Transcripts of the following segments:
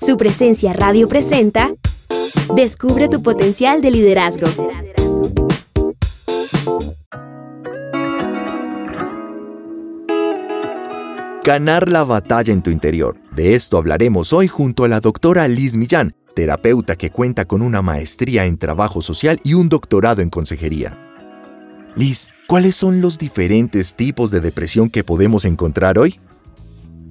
Su presencia radio presenta Descubre tu potencial de liderazgo. Ganar la batalla en tu interior. De esto hablaremos hoy junto a la doctora Liz Millán, terapeuta que cuenta con una maestría en trabajo social y un doctorado en consejería. Liz, ¿cuáles son los diferentes tipos de depresión que podemos encontrar hoy?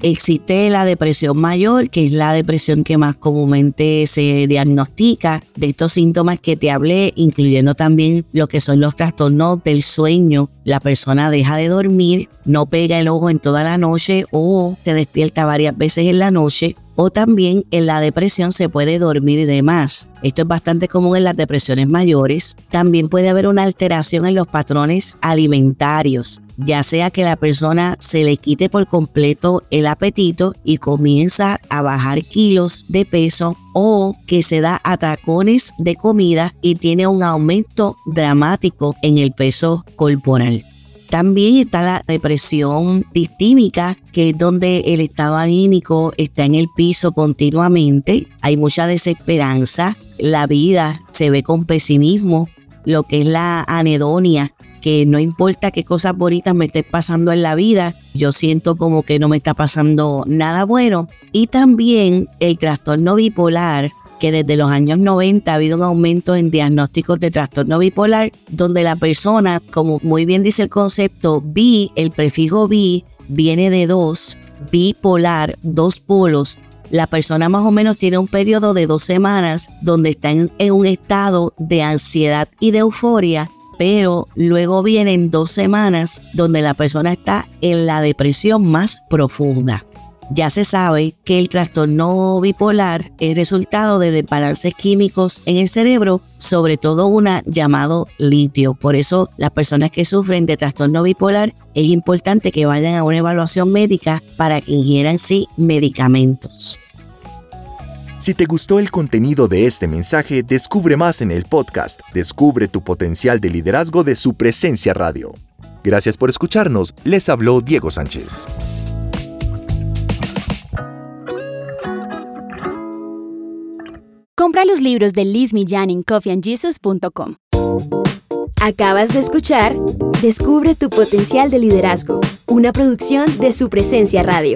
Existe la depresión mayor, que es la depresión que más comúnmente se diagnostica de estos síntomas que te hablé, incluyendo también lo que son los trastornos del sueño. La persona deja de dormir, no pega el ojo en toda la noche o se despierta varias veces en la noche o también en la depresión se puede dormir de más. Esto es bastante común en las depresiones mayores. También puede haber una alteración en los patrones alimentarios, ya sea que la persona se le quite por completo el apetito y comienza a bajar kilos de peso o que se da atracones de comida y tiene un aumento dramático en el peso corporal. También está la depresión distímica, que es donde el estado anímico está en el piso continuamente. Hay mucha desesperanza, la vida se ve con pesimismo, lo que es la anedonia, que no importa qué cosas bonitas me estén pasando en la vida, yo siento como que no me está pasando nada bueno. Y también el trastorno bipolar, que desde los años 90 ha habido un aumento en diagnósticos de trastorno bipolar, donde la persona, como muy bien dice el concepto, bi, el prefijo bi, viene de dos, bipolar, dos polos. La persona más o menos tiene un periodo de dos semanas donde está en, en un estado de ansiedad y de euforia, pero luego vienen dos semanas donde la persona está en la depresión más profunda. Ya se sabe que el trastorno bipolar es resultado de desbalances químicos en el cerebro, sobre todo una llamado litio. Por eso las personas que sufren de trastorno bipolar es importante que vayan a una evaluación médica para que ingieran sí medicamentos. Si te gustó el contenido de este mensaje, descubre más en el podcast Descubre tu potencial de liderazgo de su presencia radio. Gracias por escucharnos. Les habló Diego Sánchez. Compra los libros de Liz Millán en coffeeandjesus.com. Acabas de escuchar Descubre tu potencial de liderazgo, una producción de su presencia radio.